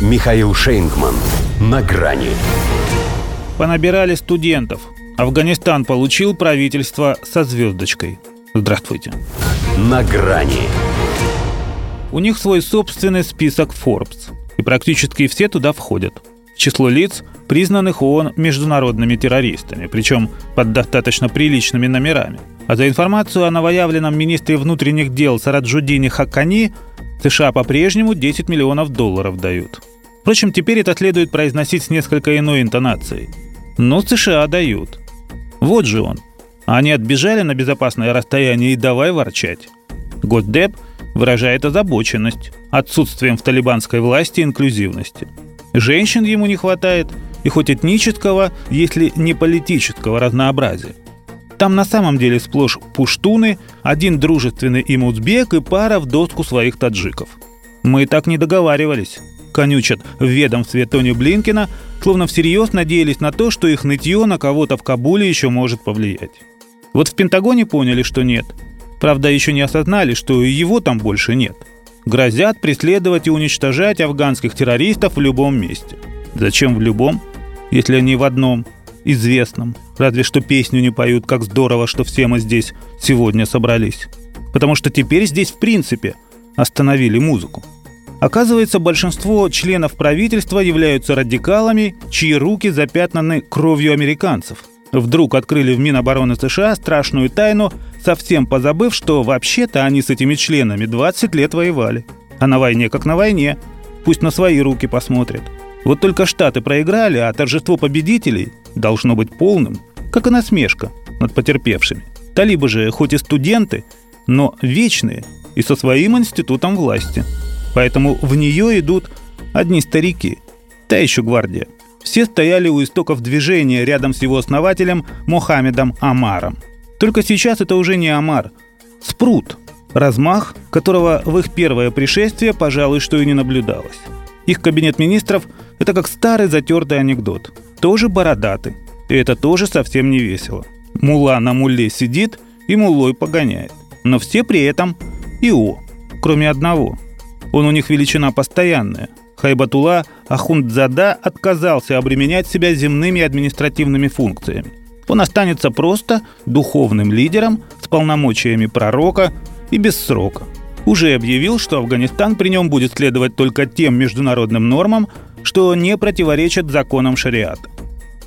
Михаил Шейнгман. На грани. Понабирали студентов. Афганистан получил правительство со звездочкой. Здравствуйте. На грани. У них свой собственный список Forbes. И практически все туда входят. В число лиц, признанных ООН международными террористами, причем под достаточно приличными номерами. А за информацию о новоявленном министре внутренних дел Сараджудине Хакани США по-прежнему 10 миллионов долларов дают. Впрочем, теперь это следует произносить с несколько иной интонацией. Но США дают. Вот же он. Они отбежали на безопасное расстояние и давай ворчать. Госдеп выражает озабоченность отсутствием в талибанской власти инклюзивности. Женщин ему не хватает, и хоть этнического, если не политического разнообразия. Там на самом деле сплошь пуштуны, один дружественный им узбек и пара в доску своих таджиков. Мы так не договаривались конючат в ведомстве Тони Блинкина, словно всерьез надеялись на то, что их нытье на кого-то в Кабуле еще может повлиять. Вот в Пентагоне поняли, что нет. Правда, еще не осознали, что и его там больше нет. Грозят преследовать и уничтожать афганских террористов в любом месте. Зачем в любом, если они в одном, известном? Разве что песню не поют, как здорово, что все мы здесь сегодня собрались. Потому что теперь здесь в принципе остановили музыку. Оказывается, большинство членов правительства являются радикалами, чьи руки запятнаны кровью американцев. Вдруг открыли в Минобороны США страшную тайну, совсем позабыв, что вообще-то они с этими членами 20 лет воевали. А на войне как на войне. Пусть на свои руки посмотрят. Вот только Штаты проиграли, а торжество победителей должно быть полным, как и насмешка над потерпевшими. Талибы же хоть и студенты, но вечные и со своим институтом власти – Поэтому в нее идут одни старики, та еще гвардия. Все стояли у истоков движения рядом с его основателем Мохаммедом Амаром. Только сейчас это уже не Амар. Спрут. Размах, которого в их первое пришествие, пожалуй, что и не наблюдалось. Их кабинет министров – это как старый затертый анекдот. Тоже бородатый. И это тоже совсем не весело. Мула на муле сидит и мулой погоняет. Но все при этом ИО, кроме одного – он у них величина постоянная. Хайбатула Ахундзада отказался обременять себя земными административными функциями. Он останется просто духовным лидером с полномочиями пророка и без срока. Уже объявил, что Афганистан при нем будет следовать только тем международным нормам, что не противоречат законам шариата.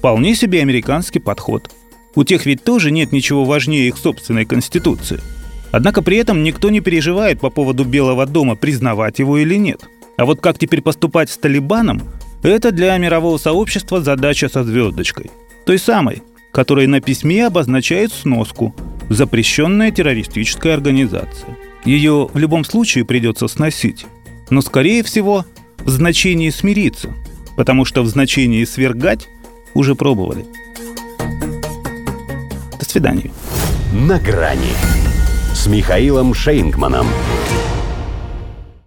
Вполне себе американский подход. У тех ведь тоже нет ничего важнее их собственной конституции – Однако при этом никто не переживает по поводу Белого дома, признавать его или нет. А вот как теперь поступать с Талибаном, это для мирового сообщества задача со звездочкой. Той самой, которая на письме обозначает сноску «Запрещенная террористическая организация». Ее в любом случае придется сносить. Но, скорее всего, в значении «смириться», потому что в значении «свергать» уже пробовали. До свидания. На грани с Михаилом Шейнгманом.